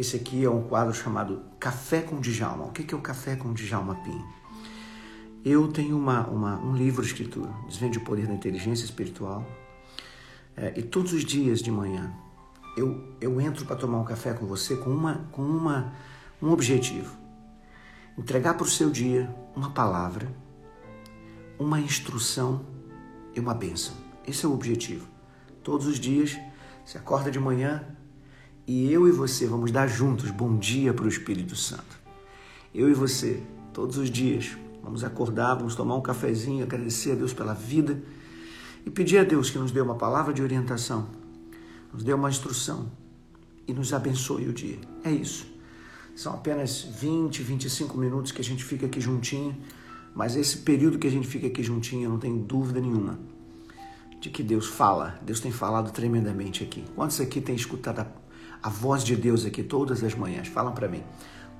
Esse aqui é um quadro chamado Café com Djalma. O que é o Café com Djalma Pim? Eu tenho uma, uma, um livro escrito, Desvende o Poder da Inteligência Espiritual. É, e todos os dias de manhã eu, eu entro para tomar um café com você com, uma, com uma, um objetivo. Entregar para o seu dia uma palavra, uma instrução e uma bênção. Esse é o objetivo. Todos os dias, você acorda de manhã, e eu e você vamos dar juntos bom dia para o Espírito Santo. Eu e você, todos os dias, vamos acordar, vamos tomar um cafezinho, agradecer a Deus pela vida e pedir a Deus que nos dê uma palavra de orientação, nos dê uma instrução e nos abençoe o dia. É isso. São apenas 20, 25 minutos que a gente fica aqui juntinho, mas esse período que a gente fica aqui juntinho, eu não tenho dúvida nenhuma de que Deus fala. Deus tem falado tremendamente aqui. Quantos aqui têm escutado a a voz de Deus aqui todas as manhãs. Falam para mim.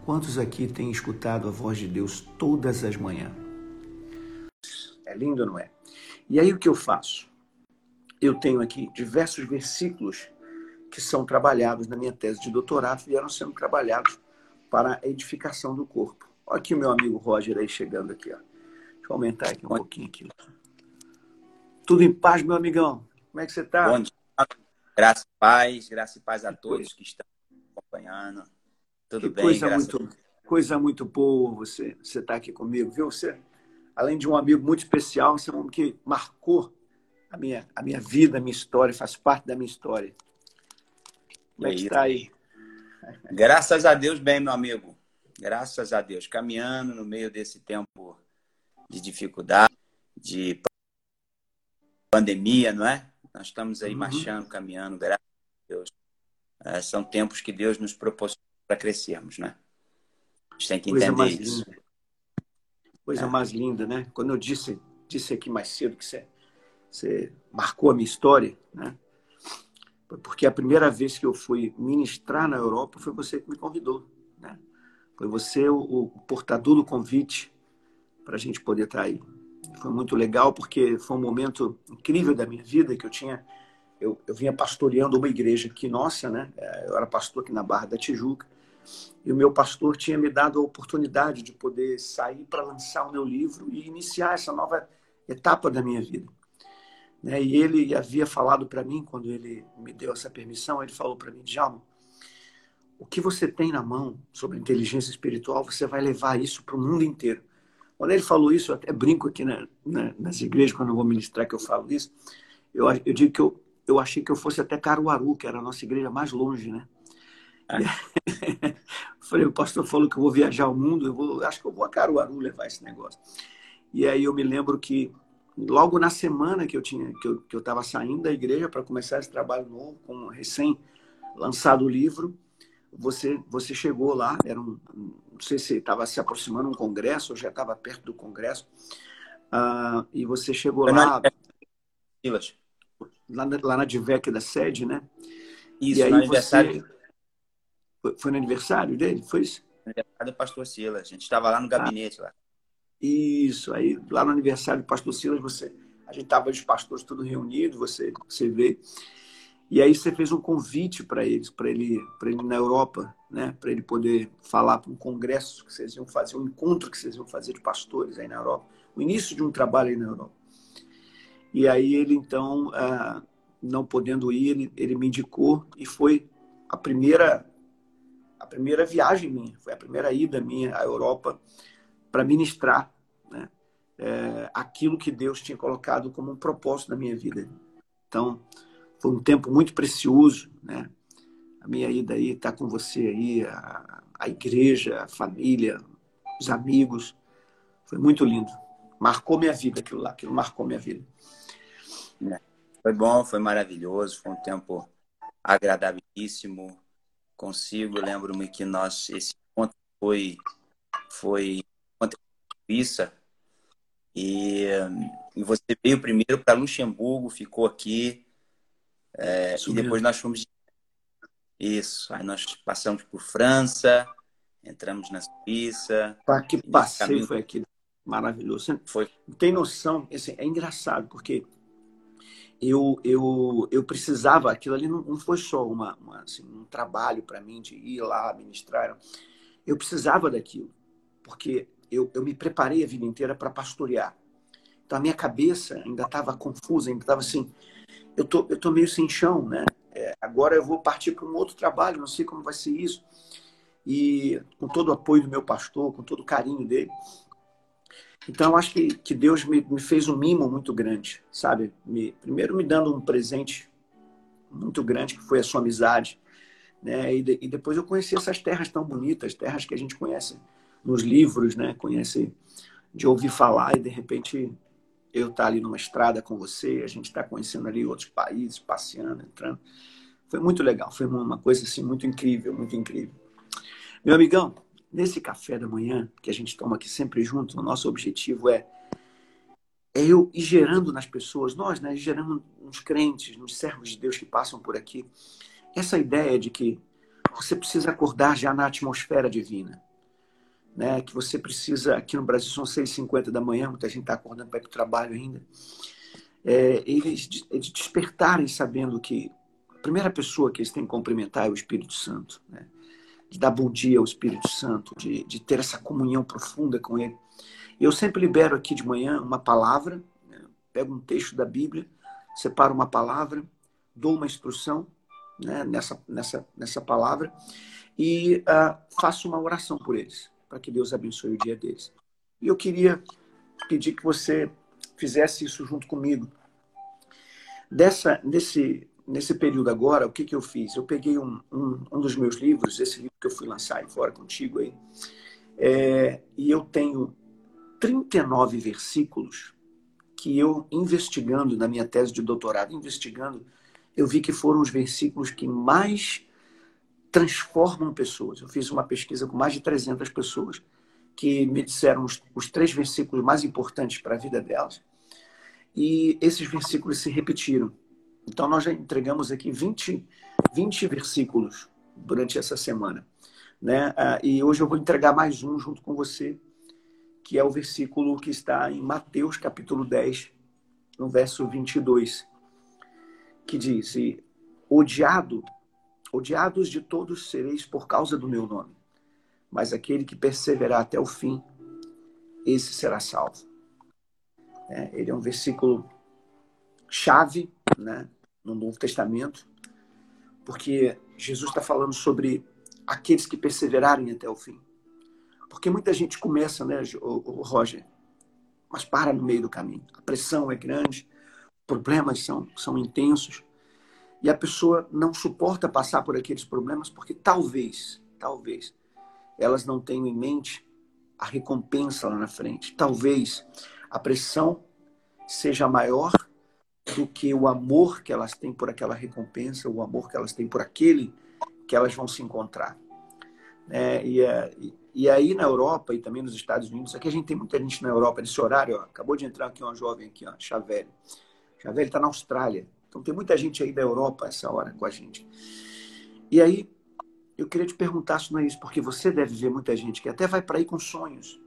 Quantos aqui têm escutado a voz de Deus todas as manhãs? É lindo, não é? E aí o que eu faço? Eu tenho aqui diversos versículos que são trabalhados na minha tese de doutorado, vieram sendo trabalhados para a edificação do corpo. Olha aqui o meu amigo Roger aí chegando aqui. Ó. Deixa eu aumentar aqui um pouquinho aqui. Tudo em paz, meu amigão? Como é que você está? Graça e paz, graça e paz a todos que estão acompanhando. Tudo que bem, coisa muito, coisa muito boa você você estar tá aqui comigo, viu? Você, além de um amigo muito especial, você é um homem que marcou a minha, a minha vida, a minha história, faz parte da minha história. Como é que está aí? Graças a Deus, bem, meu amigo. Graças a Deus. Caminhando no meio desse tempo de dificuldade, de pandemia, não é? Nós estamos aí uhum. marchando, caminhando, graças a Deus. É, são tempos que Deus nos proporciona para crescermos, né? A gente tem que Coisa entender isso. Linda. Coisa é. mais linda, né? Quando eu disse, disse aqui mais cedo que você, você marcou a minha história, né? Porque a primeira vez que eu fui ministrar na Europa foi você que me convidou, né? Foi você o, o portador do convite para a gente poder estar aí. Foi muito legal porque foi um momento incrível da minha vida que eu tinha eu, eu vinha pastoreando uma igreja aqui nossa, né? É, eu era pastor aqui na Barra da Tijuca. E o meu pastor tinha me dado a oportunidade de poder sair para lançar o meu livro e iniciar essa nova etapa da minha vida. Né? E ele havia falado para mim, quando ele me deu essa permissão, ele falou para mim, Djalma, o que você tem na mão sobre inteligência espiritual, você vai levar isso para o mundo inteiro. Quando ele falou isso, eu até brinco aqui na, na, nas igrejas, quando eu vou ministrar, que eu falo isso. Eu, eu digo que eu, eu achei que eu fosse até Caruaru, que era a nossa igreja mais longe, né? É. Falei, o pastor falou que eu vou viajar o mundo, eu vou, acho que eu vou a Caruaru levar esse negócio. E aí eu me lembro que logo na semana que eu tinha que eu estava saindo da igreja para começar esse trabalho novo, com recém lançado o livro, você você chegou lá, era um, não sei se estava se aproximando um congresso, ou já estava perto do congresso, uh, e você chegou Foi lá, lá, na, lá na DIVEC da sede, né? Isso, e aí no aniversário. Você... Foi, foi, no aniversário dele? Foi isso? Aniversário do pastor Silas. A gente estava lá no gabinete. Ah, lá. Isso, aí lá no aniversário do pastor Silas, você, a gente estava os pastores todos reunidos, você, você vê. E aí você fez um convite para eles, para ele, para ele na Europa, né, para ele poder falar para um congresso que vocês iam fazer, um encontro que vocês iam fazer de pastores aí na Europa, o início de um trabalho aí na Europa. E aí ele então, ah, não podendo ir, ele, ele me indicou e foi a primeira a primeira viagem minha, foi a primeira ida minha à Europa para ministrar, né, é, aquilo que Deus tinha colocado como um propósito na minha vida. Então foi um tempo muito precioso, né? A minha ida aí, estar tá com você aí, a, a igreja, a família, os amigos. Foi muito lindo. Marcou minha vida aquilo lá, aquilo marcou minha vida. É. Foi bom, foi maravilhoso, foi um tempo agradabilíssimo, consigo. Lembro-me que nós esse encontro foi foi contra e, e você veio primeiro para Luxemburgo, ficou aqui é, e depois nós fomos isso. Aí nós passamos por França, entramos na Suíça. Tá, que passeio caminho... foi aqui maravilhoso. Foi. Tem noção? Assim, é engraçado porque eu, eu, eu precisava, aquilo ali não, não foi só uma, uma assim, um trabalho para mim de ir lá ministrar. Eu precisava daquilo, porque eu, eu me preparei a vida inteira para pastorear. Então a minha cabeça ainda estava confusa, ainda estava assim, eu tô, eu tô meio sem chão, né? É, agora eu vou partir para um outro trabalho, não sei como vai ser isso. E com todo o apoio do meu pastor, com todo o carinho dele, então, eu acho que, que Deus me, me fez um mimo muito grande, sabe? Me, primeiro, me dando um presente muito grande, que foi a sua amizade. Né? E, de, e, depois eu conheci essas terras tão bonitas, terras que a gente conhece nos livros, né? Conhece de ouvir falar e, de repente, eu estar tá ali numa estrada com você, a gente está conhecendo ali outros países, passeando, entrando. Foi muito legal, foi uma coisa assim muito incrível, muito incrível. Meu amigão, Nesse café da manhã, que a gente toma aqui sempre junto, o nosso objetivo é, é eu ir gerando nas pessoas, nós, né, gerando nos crentes, nos servos de Deus que passam por aqui, essa ideia de que você precisa acordar já na atmosfera divina. Né? Que você precisa, aqui no Brasil são 6h50 da manhã, muita gente está acordando para ir para o trabalho ainda. É, eles, eles despertarem sabendo que a primeira pessoa que eles têm que cumprimentar é o Espírito Santo. Né? de dar bom dia ao Espírito Santo, de, de ter essa comunhão profunda com Ele. Eu sempre libero aqui de manhã uma palavra, né? pego um texto da Bíblia, separo uma palavra, dou uma instrução né? nessa, nessa, nessa palavra e uh, faço uma oração por eles, para que Deus abençoe o dia deles. E eu queria pedir que você fizesse isso junto comigo. Dessa, desse, nesse período agora, o que, que eu fiz? Eu peguei um, um, um dos meus livros, esse livro que eu fui lançar aí fora contigo aí, é, e eu tenho 39 versículos que eu, investigando na minha tese de doutorado, investigando, eu vi que foram os versículos que mais transformam pessoas. Eu fiz uma pesquisa com mais de 300 pessoas que me disseram os, os três versículos mais importantes para a vida delas. E esses versículos se repetiram. Então, nós já entregamos aqui 20, 20 versículos durante essa semana. Né? Ah, e hoje eu vou entregar mais um junto com você, que é o versículo que está em Mateus capítulo 10, no verso 22, que diz: Odiado, odiados de todos sereis por causa do meu nome, mas aquele que perseverar até o fim, esse será salvo. É, ele é um versículo chave né, no Novo Testamento, porque Jesus está falando sobre aqueles que perseverarem até o fim. Porque muita gente começa, né, o, Roger, mas para no meio do caminho. A pressão é grande, problemas são, são intensos, e a pessoa não suporta passar por aqueles problemas porque talvez, talvez, elas não tenham em mente a recompensa lá na frente. Talvez a pressão seja maior do que o amor que elas têm por aquela recompensa, o amor que elas têm por aquele que elas vão se encontrar. É, e, e, aí na Europa e também nos Estados Unidos, aqui a gente tem muita gente na Europa nesse horário, ó, acabou de entrar aqui uma jovem aqui, ó, Chavelli. Chavelli está na Austrália, então tem muita gente aí da Europa essa hora com a gente. E aí eu queria te perguntar se não é isso, porque você deve ver muita gente que até vai para aí com sonhos,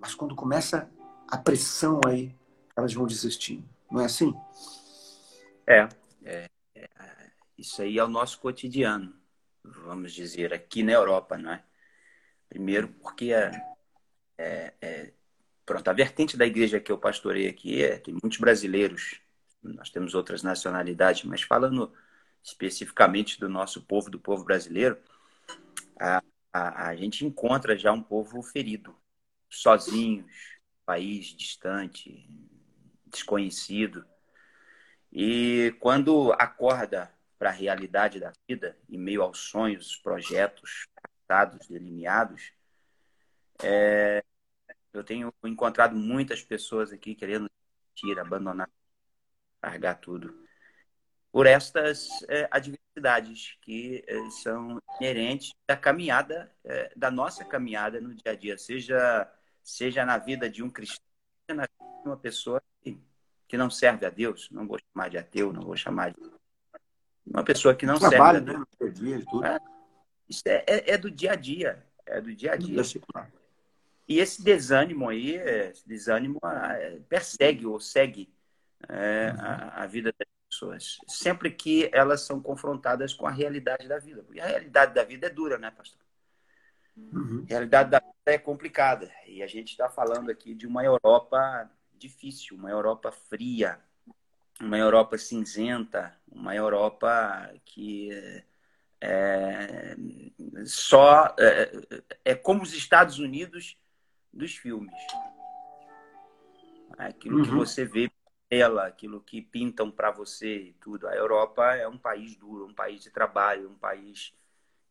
mas quando começa a pressão aí, elas vão desistindo. Não é assim? É, é, é, isso aí é o nosso cotidiano, vamos dizer, aqui na Europa, não é? Primeiro porque é, é, é pronto, a vertente da igreja que eu pastorei aqui é, tem muitos brasileiros, nós temos outras nacionalidades, mas falando especificamente do nosso povo, do povo brasileiro, a, a, a gente encontra já um povo ferido, sozinhos, país distante, desconhecido. E quando acorda para a realidade da vida, em meio aos sonhos, projetos traçados, delineados, é, eu tenho encontrado muitas pessoas aqui querendo tirar, abandonar, largar tudo. Por estas é, adversidades que eh, são inerentes da caminhada, eh, da nossa caminhada no dia a dia, seja, seja na vida de um cristão, seja na vida de uma pessoa que, que não serve a Deus, não vou chamar de ateu, não vou chamar de. Uma pessoa que não Trabalho, serve a né? Deus. No dia tudo. É, isso é, é, é do dia a dia, é do dia a dia. E esse desânimo aí, esse desânimo é, persegue ou segue é, a, a, vida das pessoas, sempre que elas são confrontadas com a realidade da vida. Porque a realidade da vida é dura, né, pastor? Uhum. A realidade da vida é complicada. E a gente está falando aqui de uma Europa difícil, uma Europa fria, uma Europa cinzenta, uma Europa que é, só é, é como os Estados Unidos dos filmes. Aquilo uhum. que você vê tela, aquilo que pintam para você e tudo. A Europa é um país duro, um país de trabalho, um país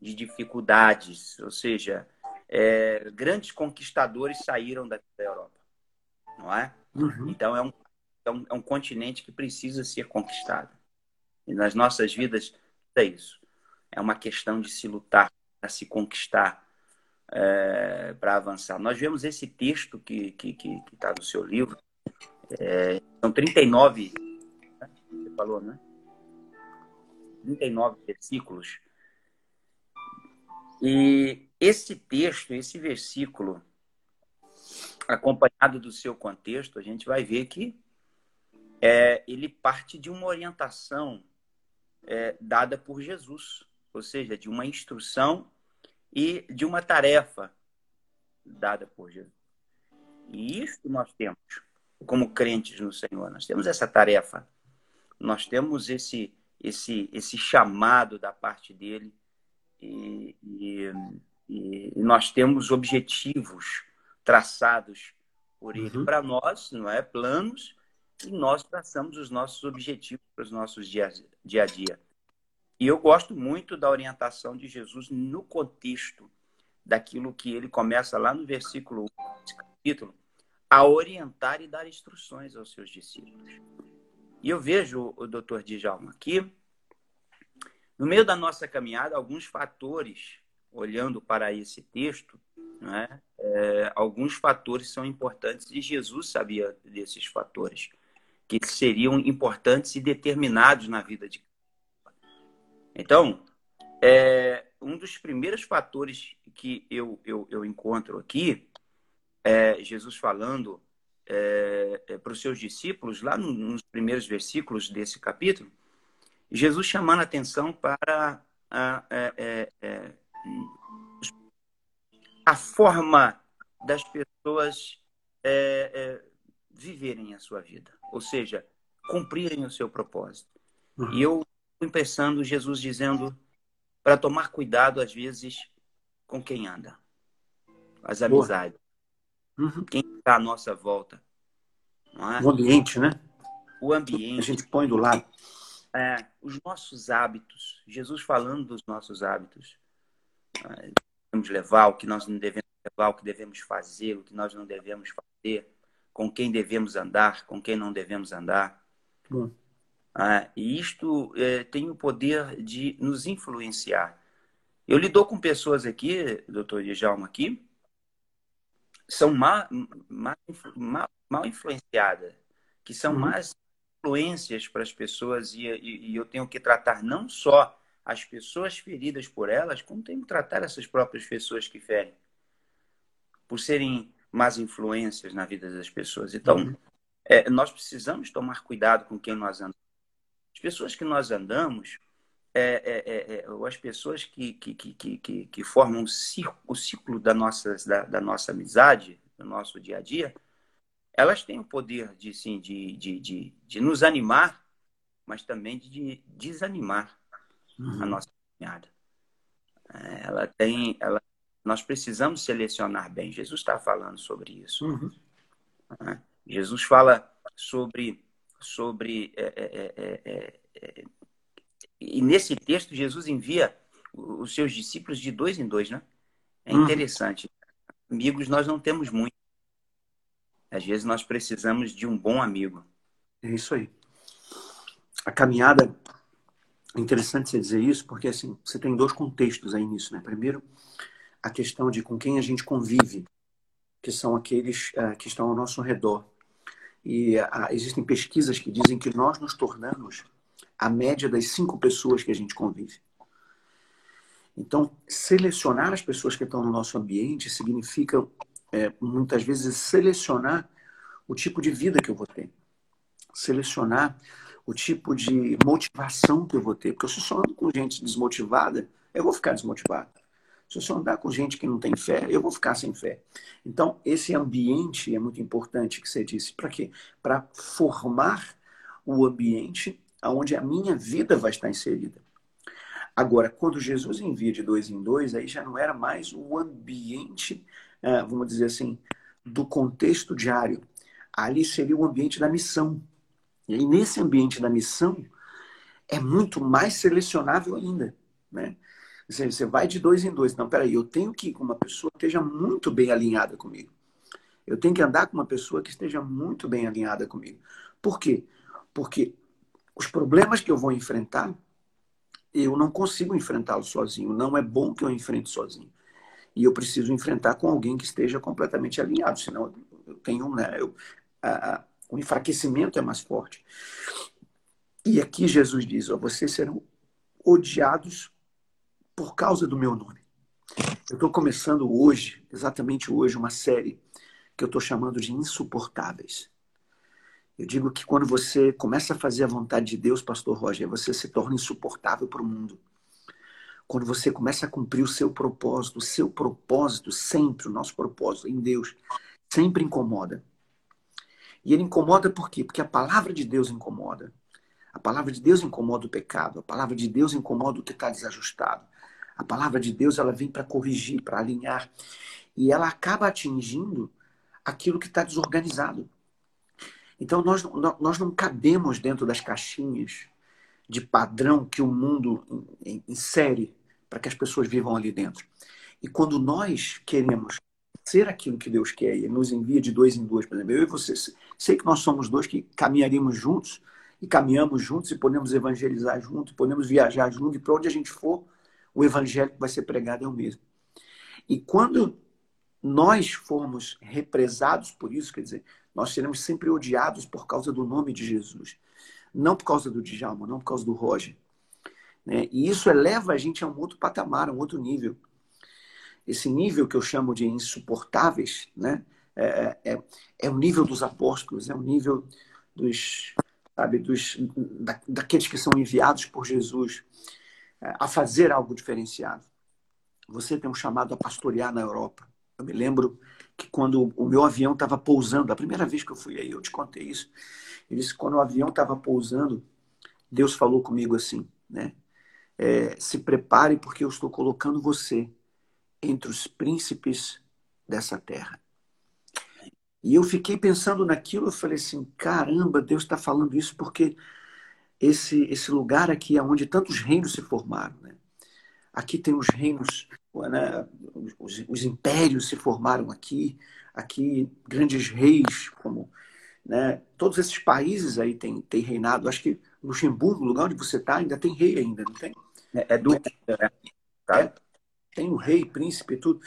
de dificuldades, ou seja, é, grandes conquistadores saíram da Europa, não é? Uhum. Então é um, é um, é um continente que precisa ser conquistado. E nas nossas vidas é isso. É uma questão de se lutar para se conquistar, é, para avançar. Nós vemos esse texto que está que, que, que tá no seu livro, é, são 39, né? você falou, né? 39 versículos. E esse texto, esse versículo, acompanhado do seu contexto, a gente vai ver que é, ele parte de uma orientação é, dada por Jesus, ou seja, de uma instrução e de uma tarefa dada por Jesus. E isso nós temos como crentes no Senhor. Nós temos essa tarefa. Nós temos esse esse esse chamado da parte dele e, e, e nós temos objetivos traçados por ele uhum. para nós, não é? Planos e nós traçamos os nossos objetivos para os nossos dias, dia a dia. E eu gosto muito da orientação de Jesus no contexto daquilo que ele começa lá no versículo 1 desse capítulo, a orientar e dar instruções aos seus discípulos. E eu vejo o doutor Djalma aqui, no meio da nossa caminhada, alguns fatores, olhando para esse texto, né, é, alguns fatores são importantes e Jesus sabia desses fatores, que seriam importantes e determinados na vida de Então, é, um dos primeiros fatores que eu, eu, eu encontro aqui é, Jesus falando é, é, para os seus discípulos, lá nos primeiros versículos desse capítulo, Jesus chamando a atenção para a, é, é, a forma das pessoas viverem a sua vida, ou seja, cumprirem o seu propósito. Uhum. E eu pensando Jesus dizendo para tomar cuidado, às vezes, com quem anda, as amizades. Uhum. Quem está à nossa volta. É? O ambiente, né? O ambiente. A gente põe do lado. É, os nossos hábitos. Jesus falando dos nossos hábitos. É, devemos levar, o que nós não devemos levar, o que devemos fazer, o que nós não devemos fazer, com quem devemos andar, com quem não devemos andar. Bom. É, e isto é, tem o poder de nos influenciar. Eu lido com pessoas aqui, doutor Djalma, aqui, são mal, mal, influenciadas, que são uhum. mais influências para as pessoas e, e, e, eu tenho que tratar não só as pessoas feridas por elas, como tenho que tratar essas próprias pessoas que ferem, por serem más influências na vida das pessoas. Então, uhum. é, nós precisamos tomar cuidado com quem nós andamos. As pessoas que nós andamos, é, é, é, é as pessoas que, que, que, que, que formam o ciclo, o ciclo da, nossa, da, da, nossa amizade, do nosso dia a dia, elas têm o poder de, sim, de, de, de, de nos animar, mas também de desanimar uhum. a nossa caminhada. É, ela tem, ela, nós precisamos selecionar bem. Jesus está falando sobre isso. Uhum. É, Jesus fala sobre, sobre é, e nesse texto, Jesus envia os seus discípulos de dois em dois, né? É uhum. interessante. Uhum. Amigos nós não temos muito. Às vezes nós precisamos de um bom amigo. É isso aí. A caminhada interessante você dizer isso, porque assim, você tem dois contextos aí nisso, né? Primeiro, a questão de com quem a gente convive, que são aqueles uh, que estão ao nosso redor. E uh, existem pesquisas que dizem que nós nos tornamos a média das cinco pessoas que a gente convive. Então, selecionar as pessoas que estão no nosso ambiente significa, é, muitas vezes, selecionar o tipo de vida que eu vou ter. Selecionar o tipo de motivação que eu vou ter. Porque se eu só ando com gente desmotivada, eu vou ficar desmotivado. Se eu só andar com gente que não tem fé, eu vou ficar sem fé. Então, esse ambiente é muito importante que você disse. Para quê? Para formar o ambiente onde a minha vida vai estar inserida. Agora, quando Jesus envia de dois em dois, aí já não era mais o ambiente, ah, vamos dizer assim, do contexto diário. Ali seria o ambiente da missão. E nesse ambiente da missão, é muito mais selecionável ainda. Né? Você vai de dois em dois. Não, peraí, eu tenho que ir com uma pessoa que esteja muito bem alinhada comigo. Eu tenho que andar com uma pessoa que esteja muito bem alinhada comigo. Por quê? Porque os problemas que eu vou enfrentar, eu não consigo enfrentá-los sozinho. Não é bom que eu enfrente sozinho. E eu preciso enfrentar com alguém que esteja completamente alinhado, senão eu tenho, né, eu, a, a, o enfraquecimento é mais forte. E aqui Jesus diz: ó, vocês serão odiados por causa do meu nome. Eu estou começando hoje, exatamente hoje, uma série que eu estou chamando de insuportáveis. Eu digo que quando você começa a fazer a vontade de Deus, Pastor Roger, você se torna insuportável para o mundo. Quando você começa a cumprir o seu propósito, o seu propósito sempre, o nosso propósito em Deus, sempre incomoda. E ele incomoda por quê? Porque a palavra de Deus incomoda. A palavra de Deus incomoda o pecado. A palavra de Deus incomoda o que está desajustado. A palavra de Deus ela vem para corrigir, para alinhar. E ela acaba atingindo aquilo que está desorganizado. Então, nós, nós não cabemos dentro das caixinhas de padrão que o mundo insere para que as pessoas vivam ali dentro. E quando nós queremos ser aquilo que Deus quer e nos envia de dois em dois, por exemplo, eu e você, sei que nós somos dois que caminharíamos juntos e caminhamos juntos e podemos evangelizar juntos, podemos viajar juntos e para onde a gente for, o evangelho que vai ser pregado é o mesmo. E quando nós formos represados por isso, quer dizer, nós seremos sempre odiados por causa do nome de Jesus. Não por causa do Djalma, não por causa do Roger. Né? E isso eleva a gente a um outro patamar, a um outro nível. Esse nível que eu chamo de insuportáveis, né? é, é, é o nível dos apóstolos, é o nível dos, sabe, dos, da, daqueles que são enviados por Jesus é, a fazer algo diferenciado. Você tem um chamado a pastorear na Europa. Eu me lembro que quando o meu avião estava pousando, a primeira vez que eu fui aí, eu te contei isso. Ele disse quando o avião estava pousando, Deus falou comigo assim, né? É, se prepare porque eu estou colocando você entre os príncipes dessa terra. E eu fiquei pensando naquilo, eu falei assim, caramba, Deus está falando isso porque esse esse lugar aqui é onde tantos reinos se formaram, né? Aqui tem os reinos né, os, os, impérios se formaram aqui, aqui grandes reis, como né, todos esses países aí têm, têm reinado. Acho que Luxemburgo, lugar onde você está, ainda tem rei ainda, não tem? É, é do. É, tá? É, tem o rei, príncipe, tudo.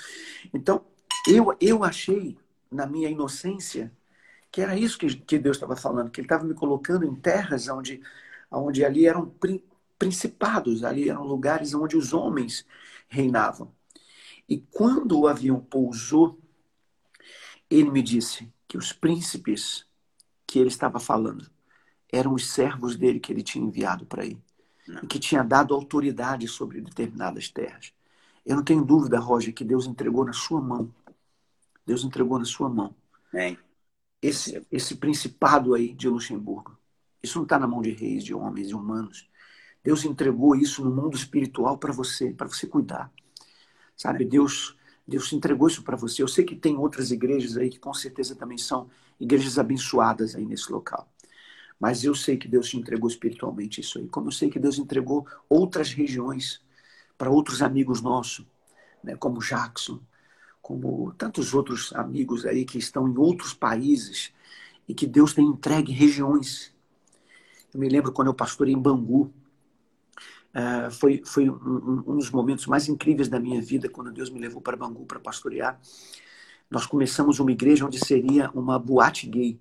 Então, eu, eu achei, na minha inocência, que era isso que, que Deus estava falando, que Ele estava me colocando em terras onde, onde ali eram principados, ali eram lugares onde os homens reinavam. E quando o avião pousou, ele me disse que os príncipes que ele estava falando eram os servos dele que ele tinha enviado para ir. E que tinha dado autoridade sobre determinadas terras. Eu não tenho dúvida, Roger, que Deus entregou na sua mão. Deus entregou na sua mão. É. Esse, esse principado aí de Luxemburgo. Isso não está na mão de reis, de homens, de humanos. Deus entregou isso no mundo espiritual para você, para você cuidar. Sabe, Deus, Deus entregou isso para você. Eu sei que tem outras igrejas aí que com certeza também são igrejas abençoadas aí nesse local. Mas eu sei que Deus te entregou espiritualmente isso aí. Como eu sei que Deus entregou outras regiões para outros amigos nossos, né, como Jackson, como tantos outros amigos aí que estão em outros países e que Deus tem entregue regiões. Eu me lembro quando eu pastorei em Bangu, Uh, foi foi um, um, dos momentos mais incríveis da minha vida quando Deus me levou para Bangu para pastorear. Nós começamos uma igreja onde seria uma boate gay.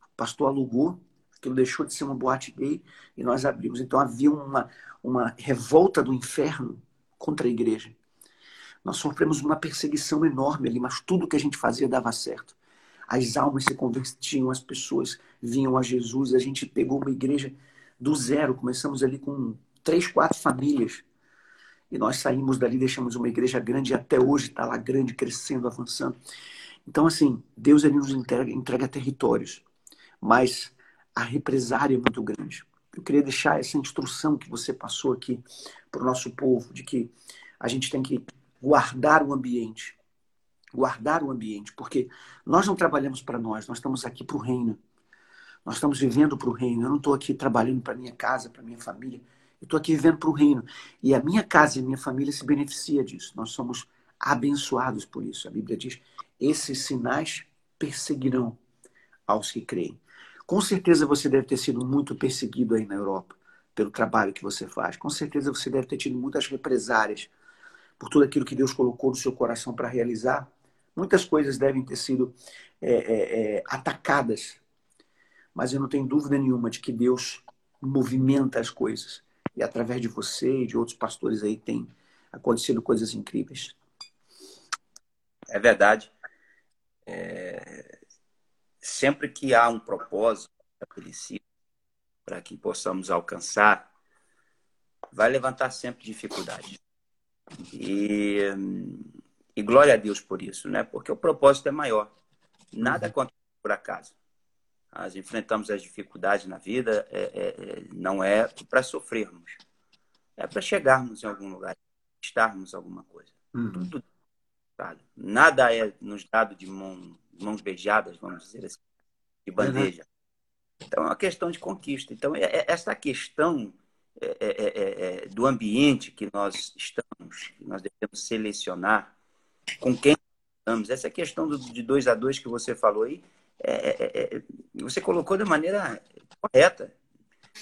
O pastor alugou, aquilo deixou de ser uma boate gay e nós abrimos. Então havia uma, uma revolta do inferno contra a igreja. Nós sofremos uma perseguição enorme ali, mas tudo que a gente fazia dava certo. As almas se convertiam, as pessoas vinham a Jesus. A gente pegou uma igreja do zero. Começamos ali com três, quatro famílias. E nós saímos dali, deixamos uma igreja grande e até hoje está lá grande, crescendo, avançando. Então, assim, Deus ele nos entrega, entrega territórios, mas a represária é muito grande. Eu queria deixar essa instrução que você passou aqui para o nosso povo, de que a gente tem que guardar o ambiente. Guardar o ambiente, porque nós não trabalhamos para nós, nós estamos aqui para o reino. Nós estamos vivendo para o reino. Eu não estou aqui trabalhando para minha casa, para minha família. Eu estou aqui vivendo para o reino. E a minha casa e a minha família se beneficia disso. Nós somos abençoados por isso. A Bíblia diz: esses sinais perseguirão aos que creem. Com certeza você deve ter sido muito perseguido aí na Europa pelo trabalho que você faz. Com certeza você deve ter tido muitas represárias por tudo aquilo que Deus colocou no seu coração para realizar. Muitas coisas devem ter sido é, é, é, atacadas, mas eu não tenho dúvida nenhuma de que Deus movimenta as coisas. E através de você e de outros pastores aí tem acontecido coisas incríveis. É verdade. É... Sempre que há um propósito estabelecido para que possamos alcançar, vai levantar sempre dificuldades. E, e glória a Deus por isso, né? Porque o propósito é maior. Nada uhum. acontece por acaso. Nós enfrentamos as dificuldades na vida, é, é, é não é para sofrermos, é para chegarmos em algum lugar, estarmos alguma coisa. Uhum. Tudo sabe? Nada é nos dado de mão, mãos beijadas, vamos dizer assim, de bandeja. Uhum. Então é uma questão de conquista. Então é, é essa questão é, do ambiente que nós estamos, que nós devemos selecionar, com quem estamos. Essa questão do, de dois a dois que você falou aí, você colocou de maneira correta.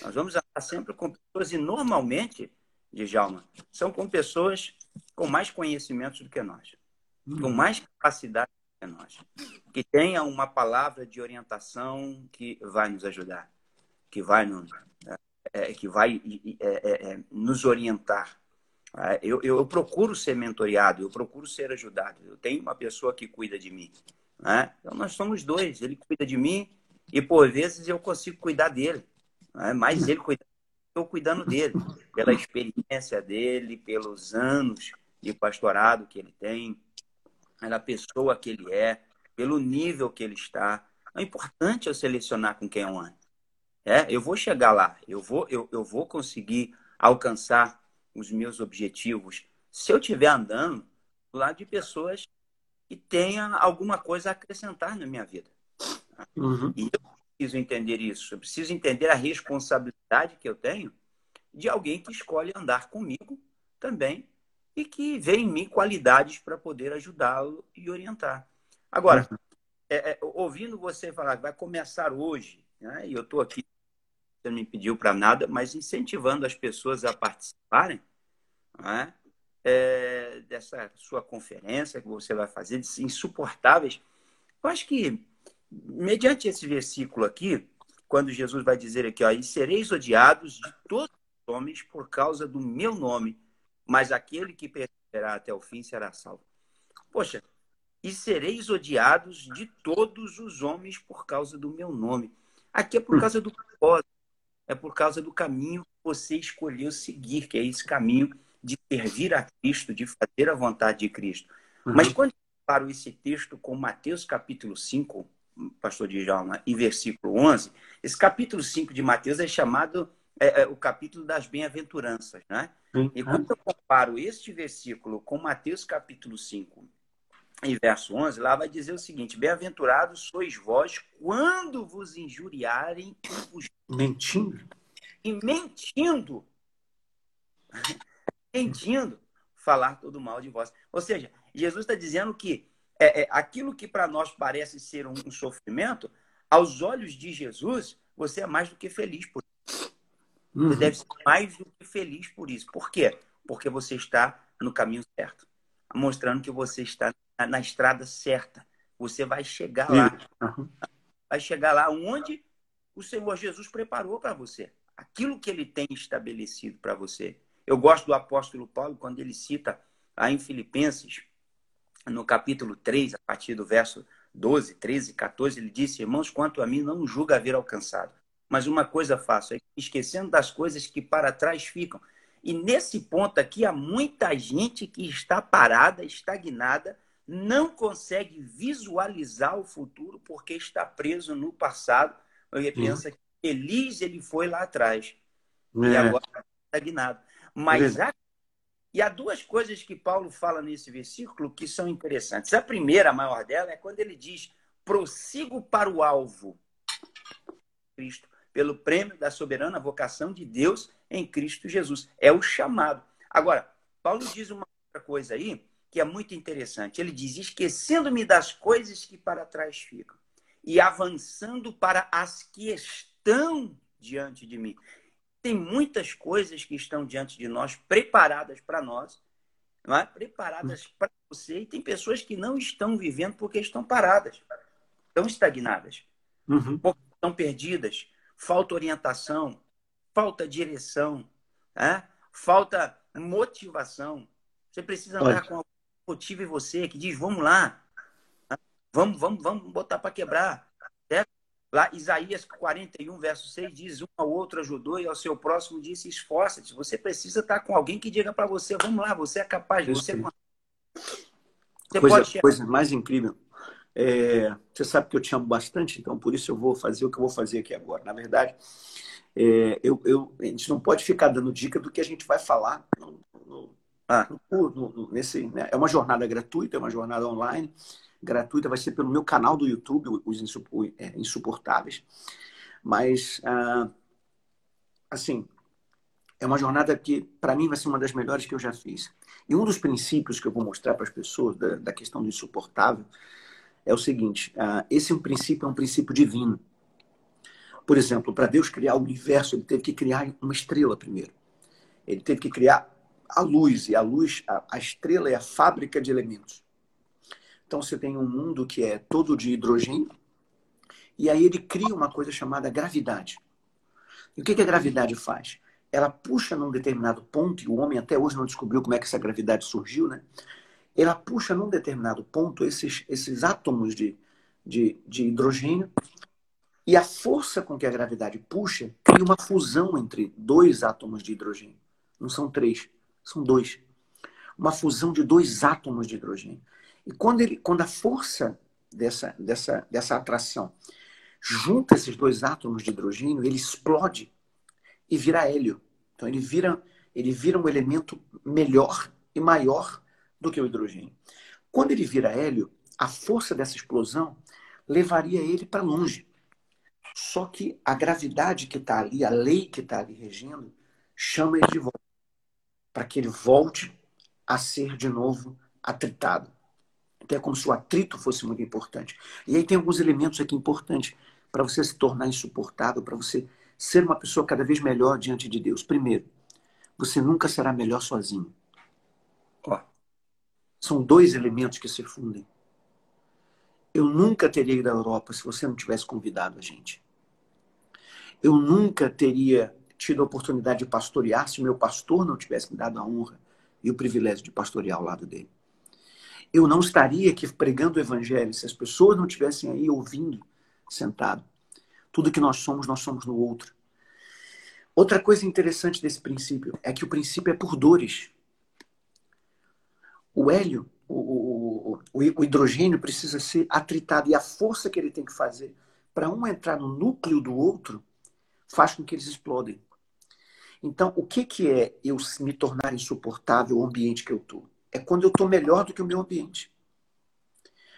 Nós vamos estar sempre com pessoas, e normalmente, Djalma, são com pessoas com mais conhecimentos do que nós, com mais capacidade do que nós, que tenha uma palavra de orientação que vai nos ajudar, que vai nos, é, que vai é, é, é, nos orientar. É, eu, eu, procuro ser mentoreado, eu procuro ser ajudado. Eu tenho uma pessoa que cuida de mim. Né? Então, nós somos dois. Ele cuida de mim e, por vezes, eu consigo cuidar dele. Né? Mas ele cuida, eu cuidando dele, pela experiência dele, pelos anos de pastorado que ele tem, pela pessoa que ele é, pelo nível que ele está. É importante eu selecionar com quem eu ando. É, eu vou chegar lá, eu vou, eu, eu vou conseguir alcançar os meus objetivos se eu estiver andando do lado de pessoas que tenham alguma coisa a acrescentar na minha vida. Uhum. E eu preciso entender isso, eu preciso entender a responsabilidade que eu tenho de alguém que escolhe andar comigo também e que vê em mim qualidades para poder ajudá-lo e orientar. Agora, uhum. é, é, ouvindo você falar que vai começar hoje, né, e eu estou aqui você não me pediu para nada, mas incentivando as pessoas a participarem é? É, dessa sua conferência que você vai fazer, de insuportáveis. Eu acho que, mediante esse versículo aqui, quando Jesus vai dizer aqui, ó, e sereis odiados de todos os homens por causa do meu nome, mas aquele que perseverar até o fim será salvo. Poxa, e sereis odiados de todos os homens por causa do meu nome. Aqui é por causa do propósito é por causa do caminho que você escolheu seguir, que é esse caminho de servir a Cristo, de fazer a vontade de Cristo. Uhum. Mas quando eu paro esse texto com Mateus capítulo 5, pastor Djalma, e versículo 11, esse capítulo 5 de Mateus é chamado é, é, o capítulo das bem-aventuranças, né? Uhum. E quando eu comparo este versículo com Mateus capítulo 5 e verso 11, lá vai dizer o seguinte: Bem-aventurados sois vós quando vos injuriarem e vos. Mentindo. E mentindo. Mentindo, falar todo mal de vós. Ou seja, Jesus está dizendo que é, é, aquilo que para nós parece ser um, um, sofrimento, aos olhos de Jesus, você é mais do que feliz por Uhum. Você deve ser mais do que feliz por isso. Por quê? Porque você está no caminho certo. Mostrando que você está na estrada certa. Você vai chegar lá. Uhum. Vai chegar lá onde o Senhor Jesus preparou para você. Aquilo que ele tem estabelecido para você. Eu gosto do apóstolo Paulo quando ele cita lá em Filipenses, no capítulo 3, a partir do verso 12, 13, 14, ele disse: Irmãos, quanto a mim, não julga haver alcançado. Mas uma coisa faço, é esquecendo das coisas que para trás ficam. E nesse ponto aqui, há muita gente que está parada, estagnada, não consegue visualizar o futuro porque está preso no passado. Ele pensa que feliz ele foi lá atrás. É. E agora está estagnado. Mas é e há duas coisas que Paulo fala nesse versículo que são interessantes. A primeira, a maior dela, é quando ele diz: prossigo para o alvo, Cristo, pelo prêmio da soberana vocação de Deus em Cristo Jesus. É o chamado. Agora, Paulo diz uma outra coisa aí que é muito interessante. Ele diz: esquecendo-me das coisas que para trás ficam e avançando para as que estão diante de mim tem muitas coisas que estão diante de nós, preparadas para nós, é? preparadas para você, e tem pessoas que não estão vivendo porque estão paradas, estão estagnadas, uhum. estão perdidas, falta orientação, falta direção, é? falta motivação. Você precisa andar Pode. com alguém que motive você, que diz, vamos lá, né? vamos, vamos, vamos botar para quebrar. Lá, Isaías 41, verso 6 diz: Um ao outro ajudou e ao seu próximo disse: Esforça-te. Você precisa estar com alguém que diga para você: Vamos lá, você é capaz, você, é... você coisa, pode. Coisa mais incrível. É, você sabe que eu te amo bastante, então por isso eu vou fazer o que eu vou fazer aqui agora. Na verdade, é, eu, eu, a gente não pode ficar dando dica do que a gente vai falar no, no, ah. no, nesse. Né? É uma jornada gratuita, é uma jornada online gratuita, vai ser pelo meu canal do YouTube, os é, insuportáveis. Mas, ah, assim, é uma jornada que, para mim, vai ser uma das melhores que eu já fiz. E um dos princípios que eu vou mostrar para as pessoas da, da, questão do insuportável é o seguinte: uh, esse é um princípio, é um princípio divino. Por exemplo, para Deus criar o universo, ele teve que criar uma estrela primeiro. Ele teve que criar a luz, e a luz, a, a estrela é a fábrica de elementos. Então você tem um mundo que é todo de hidrogênio, e aí ele cria uma coisa chamada gravidade. E o que, que a gravidade faz? Ela puxa num determinado ponto, e o homem até hoje não descobriu como é que essa gravidade surgiu, né? Ela puxa num determinado ponto esses, esses átomos de, de, de hidrogênio, e a força com que a gravidade puxa cria uma fusão entre dois átomos de hidrogênio. Não são três, são dois. Uma fusão de dois átomos de hidrogênio. E quando, ele, quando a força dessa, dessa, dessa atração junta esses dois átomos de hidrogênio, ele explode e vira hélio. Então ele vira, ele vira um elemento melhor e maior do que o hidrogênio. Quando ele vira hélio, a força dessa explosão levaria ele para longe. Só que a gravidade que está ali, a lei que está ali regendo, chama ele de volta. Para que ele volte a ser de novo atritado. Então é como se o atrito fosse muito importante. E aí tem alguns elementos aqui importantes para você se tornar insuportável, para você ser uma pessoa cada vez melhor diante de Deus. Primeiro, você nunca será melhor sozinho. Ó, são dois elementos que se fundem. Eu nunca teria ido à Europa se você não tivesse convidado a gente. Eu nunca teria tido a oportunidade de pastorear se meu pastor não tivesse me dado a honra e o privilégio de pastorear ao lado dele eu não estaria aqui pregando o evangelho se as pessoas não estivessem aí ouvindo, sentado. Tudo que nós somos, nós somos no outro. Outra coisa interessante desse princípio é que o princípio é por dores. O hélio, o, o, o, hidrogênio precisa ser atritado e a força que ele tem que fazer para um entrar no núcleo do outro faz com que eles explodem. Então, o que, que é eu me tornar insuportável o ambiente que eu estou? É quando eu estou melhor do que o meu ambiente.